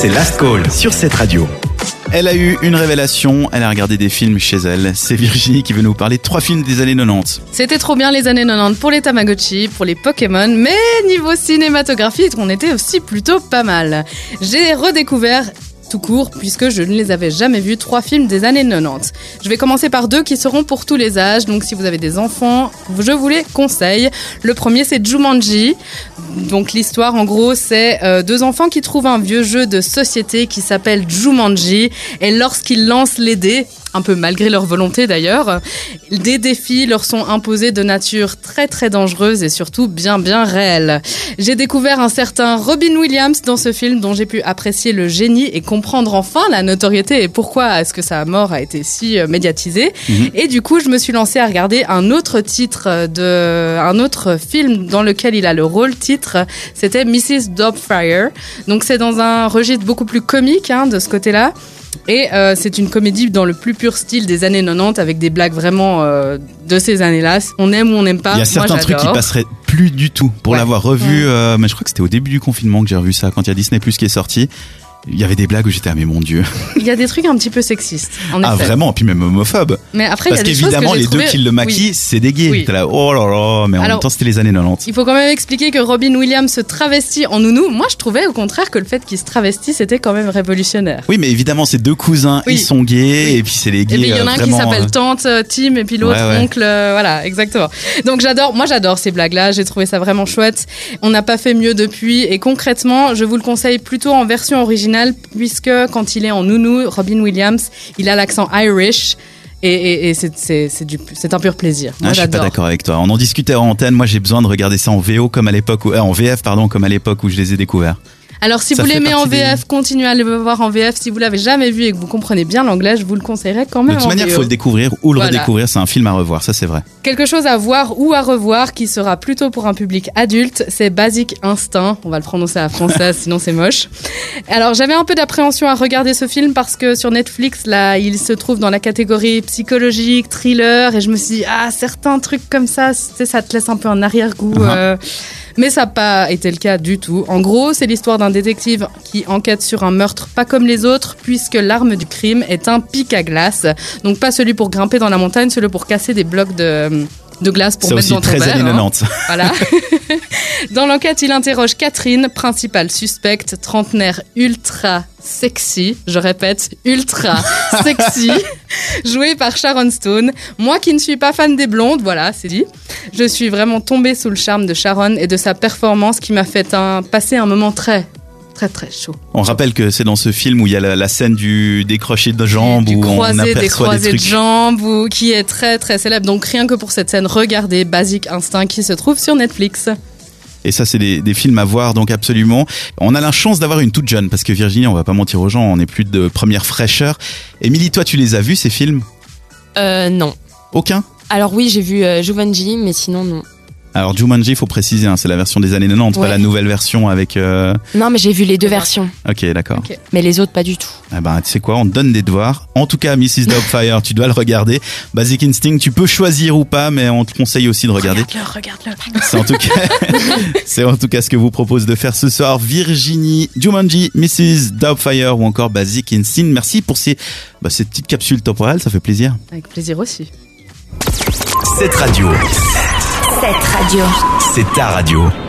c'est Last Call sur cette radio. Elle a eu une révélation, elle a regardé des films chez elle. C'est Virginie qui veut nous parler de trois films des années 90. C'était trop bien les années 90 pour les Tamagotchi, pour les Pokémon, mais niveau cinématographique, on était aussi plutôt pas mal. J'ai redécouvert tout court, puisque je ne les avais jamais vus, trois films des années 90. Je vais commencer par deux qui seront pour tous les âges, donc si vous avez des enfants, je vous les conseille. Le premier, c'est Jumanji. Donc l'histoire, en gros, c'est euh, deux enfants qui trouvent un vieux jeu de société qui s'appelle Jumanji, et lorsqu'ils lancent les dés, un peu malgré leur volonté d'ailleurs. Des défis leur sont imposés de nature très très dangereuse et surtout bien bien réelle. J'ai découvert un certain Robin Williams dans ce film dont j'ai pu apprécier le génie et comprendre enfin la notoriété et pourquoi est-ce que sa mort a été si euh, médiatisée. Mhm. Et du coup, je me suis lancée à regarder un autre titre de un autre film dans lequel il a le rôle titre, c'était Mrs. Dobfire. Donc c'est dans un registre beaucoup plus comique hein, de ce côté-là. Et euh, c'est une comédie dans le plus pur style des années 90 avec des blagues vraiment euh, de ces années-là. On aime ou on n'aime pas. Il y a certains trucs qui passeraient plus du tout pour l'avoir revu. Euh, mais je crois que c'était au début du confinement que j'ai revu ça quand il y a Disney Plus qui est sorti. Il y avait des blagues où j'étais ah mais mon dieu. Il y a des trucs un petit peu sexistes. En ah vraiment, puis même homophobe. Mais après, parce qu'évidemment les deux qui le maquillent, c'est des gays. Là, oh là là, mais en même temps c'était les années 90. Il faut quand même expliquer que Robin Williams se travestit en nounou. Moi, je trouvais au contraire que le fait qu'il se travestisse c'était quand même révolutionnaire. Oui, mais évidemment ces deux cousins, ils sont gays et puis c'est les gays. Et puis il y en a un qui s'appelle euh, tante euh, Tim et puis l'autre oncle, euh, voilà, exactement. Donc j'adore, moi j'adore ces blagues-là. J'ai trouvé ça vraiment chouette. On n'a pas fait mieux depuis et concrètement, je vous le conseille plutôt en version originale puisque quand il est en nounou, Robin Williams, il a l'accent Irish. Et, c'est un pur plaisir. Moi, ah, je suis pas d'accord avec toi. On en discutait en antenne. Moi, j'ai besoin de regarder ça en VO comme à l'époque, euh, en VF pardon, comme à l'époque où je les ai découverts. Alors si vous l'aimez en VF, continuez à le voir en VF. Si vous l'avez jamais vu et que vous comprenez bien l'anglais, je vous le conseillerais quand même. De toute manière, il faut le découvrir ou le redécouvrir. C'est un film à revoir, ça c'est vrai. Quelque chose à voir ou à revoir qui sera plutôt pour un public adulte, c'est Basic Instinct. On va le prononcer à la française, sinon c'est moche. Alors j'avais un peu d'appréhension à regarder ce film parce que sur Netflix, là, il se trouve dans la catégorie psychologique, thriller, et je me suis dit ah certains trucs comme ça, ça te laisse un peu en arrière-goût. Uh-huh. Euh, mais ça n'a pas été le cas du tout. En gros, c'est l'histoire d'un détective qui enquête sur un meurtre pas comme les autres, puisque l'arme du crime est un pic à glace. Donc pas celui pour grimper dans la montagne, celui pour casser des blocs de de glace pour mettre dans ton très verre. Hein. Voilà. dans l'enquête, il interroge Catherine, principale suspecte, trentenaire ultra sexy, je répète, ultra sexy, jouée par Sharon Stone. Moi qui ne suis pas fan des blondes, voilà, c'est dit. Je suis vraiment tombée sous le charme de Sharon et de sa performance qui m'a fait un, passer un moment très, très très chaud. On rappelle que c'est dans ce film où il y a la, scène du décroché de jambes, où on aperçoit des, des de jambes, ou, qui est très très célèbre. Donc rien que pour cette scène, regardez Basic Instinct qui se trouve sur Netflix. Et ça, c'est des, films à voir, donc absolument. On a la chance d'avoir une toute jeune, parce que Virginie, on va pas mentir aux gens, on est plus de première fraîcheur. Émilie, toi, tu les as vus, ces films? Euh, non. Aucun? Alors oui, j'ai vu euh, Jumanji, mais sinon, non. Alors Jumanji, il faut préciser, hein, c'est la version des années 90, pas la nouvelle version avec. Euh, non, mais j'ai vu les deux versions. Ok, d'accord. Mais les autres, pas du tout. Eh ben, tu sais quoi, on te donne des devoirs. En tout cas, Mrs. Dogfire, tu dois le regarder. Basic Instinct, tu peux choisir ou pas, mais on te conseille aussi de regarder. Regarde-le, regarde-le. C'est en tout cas, c'est en tout cas ce que vous propose de faire ce soir. Virginie, Jumanji, Mrs. Dogfire ou encore Basic Instinct. Merci pour ces, bah, ces petites capsules temporelles, ça fait plaisir. Avec plaisir aussi. Cette radio. Cette radio. C'est ta radio.